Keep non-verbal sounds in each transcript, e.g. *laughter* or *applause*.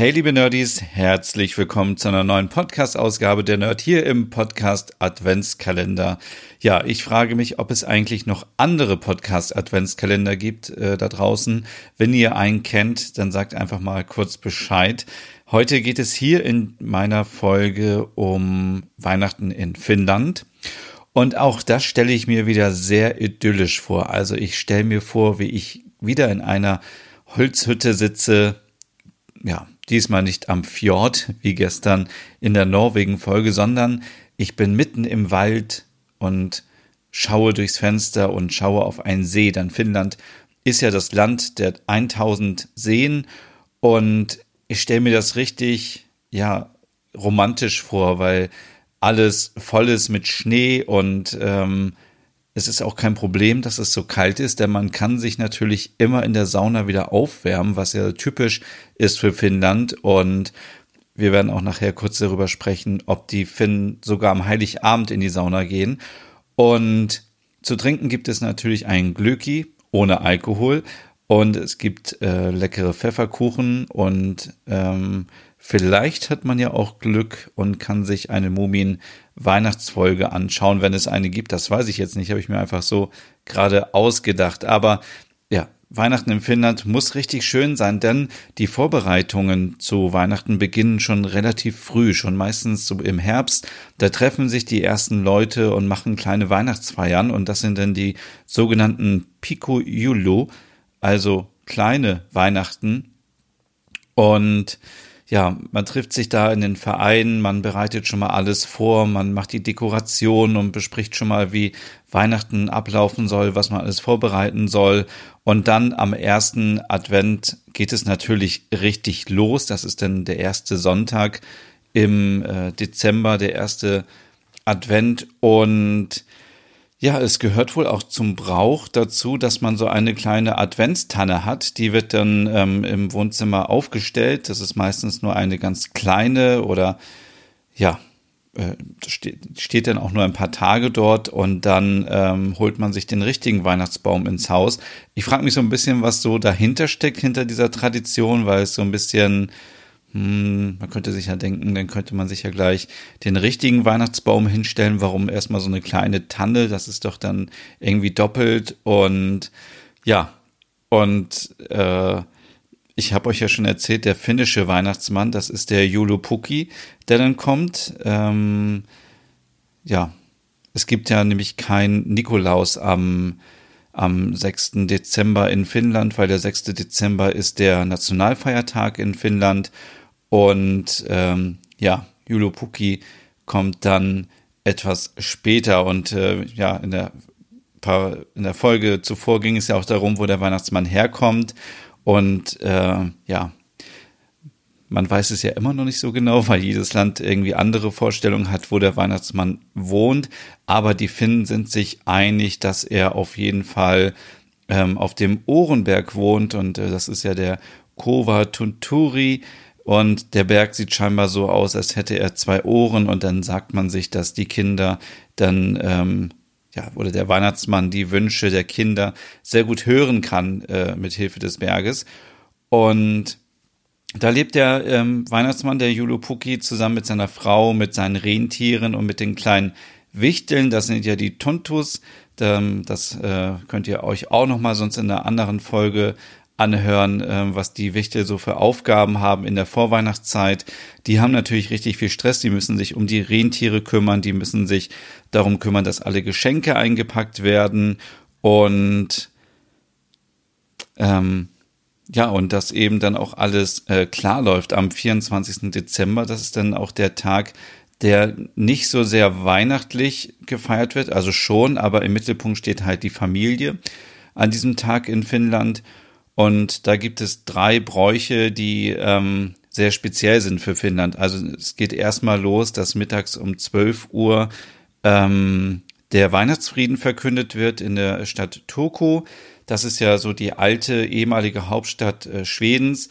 Hey liebe Nerdies, herzlich willkommen zu einer neuen Podcast-Ausgabe der Nerd hier im Podcast Adventskalender. Ja, ich frage mich, ob es eigentlich noch andere Podcast-Adventskalender gibt äh, da draußen. Wenn ihr einen kennt, dann sagt einfach mal kurz Bescheid. Heute geht es hier in meiner Folge um Weihnachten in Finnland. Und auch das stelle ich mir wieder sehr idyllisch vor. Also ich stelle mir vor, wie ich wieder in einer Holzhütte sitze, ja, diesmal nicht am Fjord wie gestern in der Norwegen-Folge, sondern ich bin mitten im Wald und schaue durchs Fenster und schaue auf einen See. Dann Finnland ist ja das Land der 1000 Seen und ich stelle mir das richtig, ja, romantisch vor, weil alles voll ist mit Schnee und ähm, es ist auch kein Problem, dass es so kalt ist, denn man kann sich natürlich immer in der Sauna wieder aufwärmen, was ja typisch ist für Finnland. Und wir werden auch nachher kurz darüber sprechen, ob die Finnen sogar am Heiligabend in die Sauna gehen. Und zu trinken gibt es natürlich einen Glöki ohne Alkohol. Und es gibt äh, leckere Pfefferkuchen und ähm, Vielleicht hat man ja auch Glück und kann sich eine Mumien-Weihnachtsfolge anschauen, wenn es eine gibt. Das weiß ich jetzt nicht, habe ich mir einfach so gerade ausgedacht. Aber ja, Weihnachten in Finnland muss richtig schön sein, denn die Vorbereitungen zu Weihnachten beginnen schon relativ früh, schon meistens so im Herbst. Da treffen sich die ersten Leute und machen kleine Weihnachtsfeiern und das sind dann die sogenannten Pico Julu, also kleine Weihnachten. Und ja, man trifft sich da in den Vereinen, man bereitet schon mal alles vor, man macht die Dekoration und bespricht schon mal, wie Weihnachten ablaufen soll, was man alles vorbereiten soll. Und dann am ersten Advent geht es natürlich richtig los. Das ist dann der erste Sonntag im äh, Dezember, der erste Advent. Und ja, es gehört wohl auch zum Brauch dazu, dass man so eine kleine Adventstanne hat. Die wird dann ähm, im Wohnzimmer aufgestellt. Das ist meistens nur eine ganz kleine oder ja, äh, steht, steht dann auch nur ein paar Tage dort und dann ähm, holt man sich den richtigen Weihnachtsbaum ins Haus. Ich frage mich so ein bisschen, was so dahinter steckt, hinter dieser Tradition, weil es so ein bisschen hm, man könnte sich ja denken, dann könnte man sich ja gleich den richtigen Weihnachtsbaum hinstellen. Warum erstmal so eine kleine Tanne? Das ist doch dann irgendwie doppelt. Und ja, und äh, ich habe euch ja schon erzählt, der finnische Weihnachtsmann, das ist der Joulupukki, der dann kommt. Ähm, ja, es gibt ja nämlich kein Nikolaus am am 6. Dezember in Finnland, weil der 6. Dezember ist der Nationalfeiertag in Finnland und ähm, ja, Julopuki kommt dann etwas später und äh, ja, in der, in der Folge zuvor ging es ja auch darum, wo der Weihnachtsmann herkommt. Und äh, ja, man weiß es ja immer noch nicht so genau, weil jedes Land irgendwie andere Vorstellungen hat, wo der Weihnachtsmann wohnt. Aber die Finnen sind sich einig, dass er auf jeden Fall ähm, auf dem Ohrenberg wohnt. Und äh, das ist ja der Kova Tunturi. Und der Berg sieht scheinbar so aus, als hätte er zwei Ohren. Und dann sagt man sich, dass die Kinder dann, ähm, ja, oder der Weihnachtsmann die Wünsche der Kinder sehr gut hören kann äh, mit Hilfe des Berges. Und da lebt der ähm, Weihnachtsmann, der Julupuki, zusammen mit seiner Frau, mit seinen Rentieren und mit den kleinen Wichteln. Das sind ja die Tuntus. Ähm, das äh, könnt ihr euch auch noch mal sonst in einer anderen Folge anhören, äh, was die Wichtel so für Aufgaben haben in der Vorweihnachtszeit. Die haben natürlich richtig viel Stress, die müssen sich um die Rentiere kümmern, die müssen sich darum kümmern, dass alle Geschenke eingepackt werden und ähm, ja, und dass eben dann auch alles äh, klar läuft am 24. Dezember. Das ist dann auch der Tag, der nicht so sehr weihnachtlich gefeiert wird, also schon, aber im Mittelpunkt steht halt die Familie an diesem Tag in Finnland. Und da gibt es drei Bräuche, die ähm, sehr speziell sind für Finnland. Also es geht erstmal los, dass mittags um 12 Uhr ähm, der Weihnachtsfrieden verkündet wird in der Stadt Turku. Das ist ja so die alte ehemalige Hauptstadt äh, Schwedens.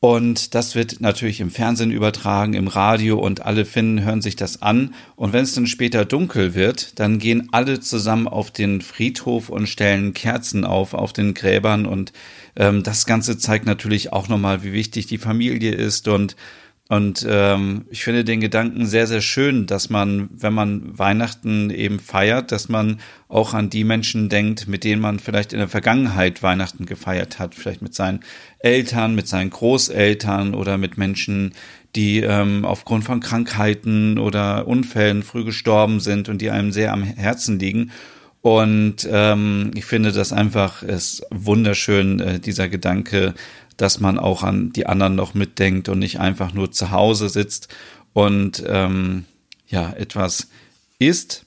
Und das wird natürlich im Fernsehen übertragen, im Radio und alle Finnen hören sich das an. Und wenn es dann später dunkel wird, dann gehen alle zusammen auf den Friedhof und stellen Kerzen auf, auf den Gräbern. Und ähm, das Ganze zeigt natürlich auch nochmal, wie wichtig die Familie ist und und ähm, ich finde den Gedanken sehr, sehr schön, dass man, wenn man Weihnachten eben feiert, dass man auch an die Menschen denkt, mit denen man vielleicht in der Vergangenheit Weihnachten gefeiert hat, vielleicht mit seinen Eltern, mit seinen Großeltern oder mit Menschen, die ähm, aufgrund von Krankheiten oder Unfällen früh gestorben sind und die einem sehr am Herzen liegen. Und ähm, ich finde das einfach ist wunderschön, äh, dieser Gedanke, dass man auch an die anderen noch mitdenkt und nicht einfach nur zu Hause sitzt und ähm, ja etwas isst.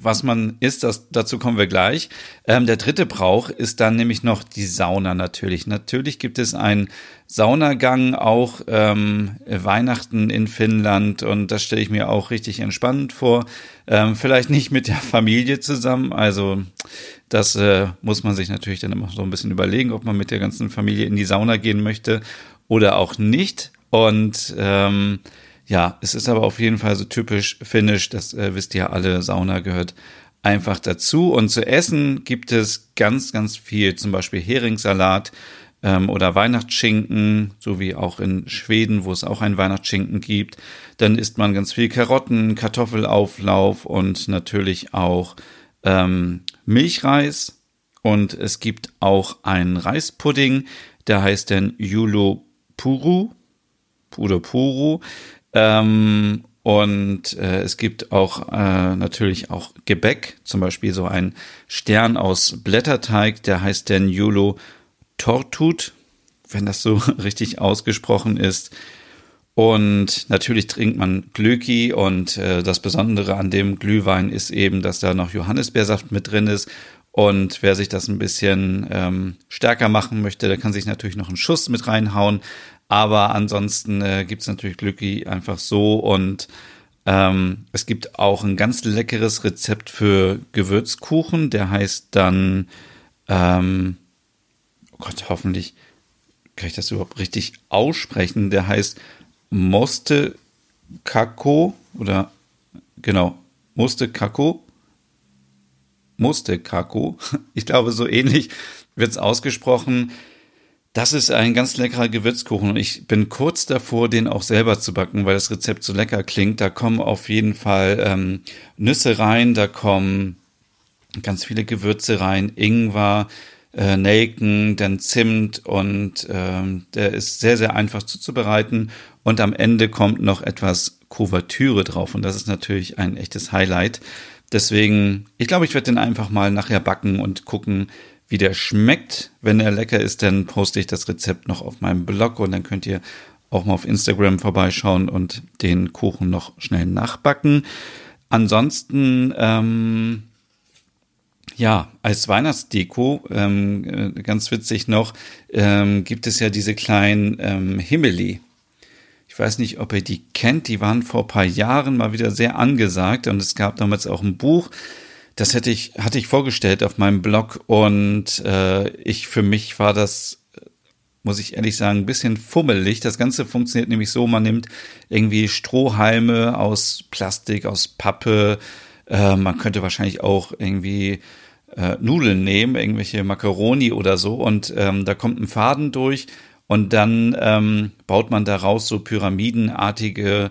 Was man isst, das, dazu kommen wir gleich. Ähm, der dritte Brauch ist dann nämlich noch die Sauna natürlich. Natürlich gibt es einen Saunagang, auch ähm, Weihnachten in Finnland und das stelle ich mir auch richtig entspannend vor. Ähm, vielleicht nicht mit der Familie zusammen, also das äh, muss man sich natürlich dann immer so ein bisschen überlegen, ob man mit der ganzen Familie in die Sauna gehen möchte oder auch nicht. Und ähm, ja, es ist aber auf jeden Fall so typisch finnisch, das äh, wisst ihr alle, Sauna gehört einfach dazu. Und zu essen gibt es ganz, ganz viel, zum Beispiel Heringssalat ähm, oder Weihnachtsschinken, so wie auch in Schweden, wo es auch ein Weihnachtsschinken gibt. Dann isst man ganz viel Karotten, Kartoffelauflauf und natürlich auch ähm, Milchreis und es gibt auch einen Reispudding, der heißt dann Yulo Puru Puru. Ähm, und äh, es gibt auch äh, natürlich auch Gebäck, zum Beispiel so ein Stern aus Blätterteig, der heißt dann Yulo Tortut, wenn das so *laughs* richtig ausgesprochen ist. Und natürlich trinkt man Glöki und äh, das Besondere an dem Glühwein ist eben, dass da noch Johannisbeersaft mit drin ist. Und wer sich das ein bisschen ähm, stärker machen möchte, der kann sich natürlich noch einen Schuss mit reinhauen. Aber ansonsten äh, gibt es natürlich Glöki einfach so und ähm, es gibt auch ein ganz leckeres Rezept für Gewürzkuchen. Der heißt dann, ähm, oh Gott, hoffentlich kann ich das überhaupt richtig aussprechen. Der heißt Moste Kako oder genau, Moste Kako. Moste Kako. *laughs* Ich glaube, so ähnlich wird es ausgesprochen. Das ist ein ganz leckerer Gewürzkuchen und ich bin kurz davor, den auch selber zu backen, weil das Rezept so lecker klingt. Da kommen auf jeden Fall ähm, Nüsse rein, da kommen ganz viele Gewürze rein, Ingwer, äh, Nelken, dann Zimt und ähm, der ist sehr, sehr einfach zuzubereiten und am Ende kommt noch etwas Kuvertüre drauf und das ist natürlich ein echtes Highlight. Deswegen, ich glaube, ich werde den einfach mal nachher backen und gucken, wie der schmeckt. Wenn er lecker ist, dann poste ich das Rezept noch auf meinem Blog und dann könnt ihr auch mal auf Instagram vorbeischauen und den Kuchen noch schnell nachbacken. Ansonsten, ähm, ja, als Weihnachtsdeko, ähm, äh, ganz witzig noch, ähm, gibt es ja diese kleinen ähm, Himmeli. Ich weiß nicht, ob ihr die kennt. Die waren vor paar Jahren mal wieder sehr angesagt und es gab damals auch ein Buch. Das hätte ich, hatte ich vorgestellt auf meinem Blog und äh, ich für mich war das, muss ich ehrlich sagen, ein bisschen fummelig. Das Ganze funktioniert nämlich so, man nimmt irgendwie Strohhalme aus Plastik, aus Pappe. Äh, man könnte wahrscheinlich auch irgendwie äh, Nudeln nehmen, irgendwelche Macaroni oder so und ähm, da kommt ein Faden durch und dann ähm, baut man daraus so pyramidenartige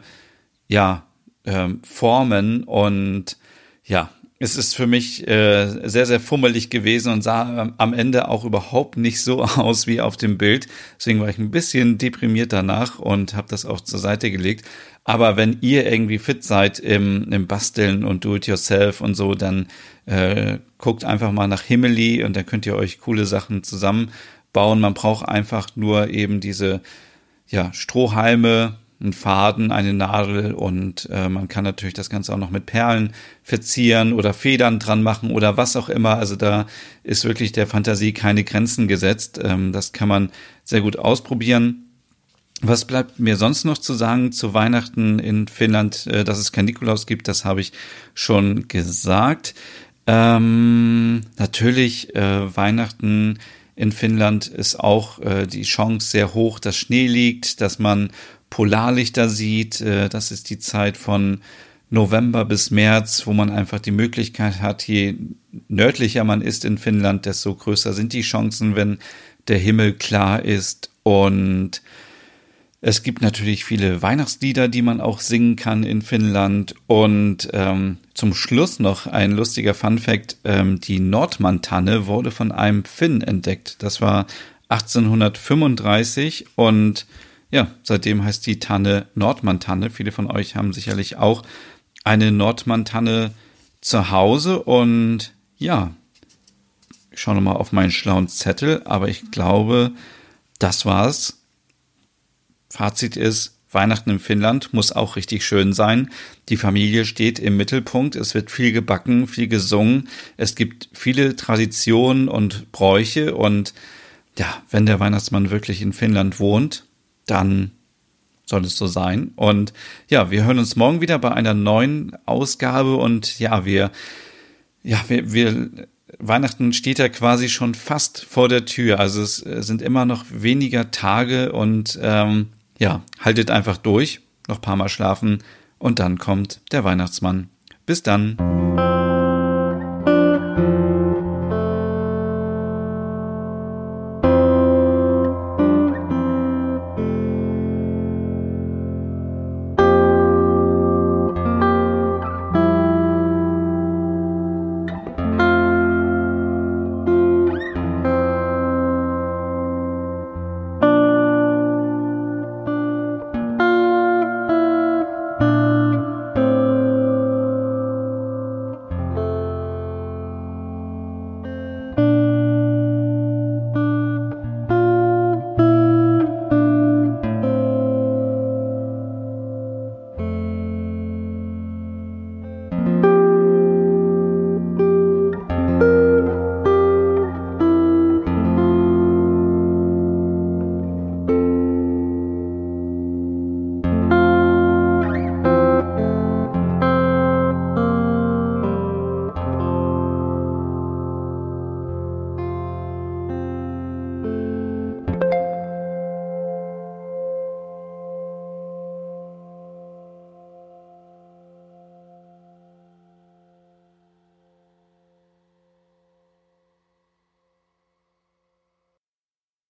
ja, ähm, Formen. Und ja, es ist für mich äh, sehr, sehr fummelig gewesen und sah ähm, am Ende auch überhaupt nicht so *laughs* aus wie auf dem Bild. Deswegen war ich ein bisschen deprimiert danach und habe das auch zur Seite gelegt. Aber wenn ihr irgendwie fit seid im, im Basteln und Do-it-yourself und so, dann äh, guckt einfach mal nach Himmeli und dann könnt ihr euch coole Sachen zusammen bauen. Man braucht einfach nur eben diese ja, Strohhalme, einen Faden, eine Nadel und äh, man kann natürlich das Ganze auch noch mit Perlen verzieren oder Federn dran machen oder was auch immer. Also da ist wirklich der Fantasie keine Grenzen gesetzt. Ähm, das kann man sehr gut ausprobieren. Was bleibt mir sonst noch zu sagen zu Weihnachten in Finnland, äh, dass es kein Nikolaus gibt? Das habe ich schon gesagt. Ähm, natürlich äh, Weihnachten in Finnland ist auch äh, die Chance sehr hoch, dass Schnee liegt, dass man Polarlichter sieht. Äh, das ist die Zeit von November bis März, wo man einfach die Möglichkeit hat, je nördlicher man ist in Finnland, desto größer sind die Chancen, wenn der Himmel klar ist. Und es gibt natürlich viele Weihnachtslieder, die man auch singen kann in Finnland. Und ähm, zum Schluss noch ein lustiger Fun fact. Ähm, die Nordmantanne wurde von einem Finn entdeckt. Das war 1835 und ja, seitdem heißt die Tanne Nordmantanne. Viele von euch haben sicherlich auch eine Nordmantanne zu Hause und ja, ich schaue nochmal auf meinen schlauen Zettel, aber ich glaube, das war's. Fazit ist, Weihnachten in Finnland muss auch richtig schön sein. Die Familie steht im Mittelpunkt. Es wird viel gebacken, viel gesungen. Es gibt viele Traditionen und Bräuche. Und ja, wenn der Weihnachtsmann wirklich in Finnland wohnt, dann soll es so sein. Und ja, wir hören uns morgen wieder bei einer neuen Ausgabe. Und ja, wir, ja, wir, wir Weihnachten steht ja quasi schon fast vor der Tür. Also es sind immer noch weniger Tage und ähm, ja, haltet einfach durch, noch paar Mal schlafen und dann kommt der Weihnachtsmann. Bis dann.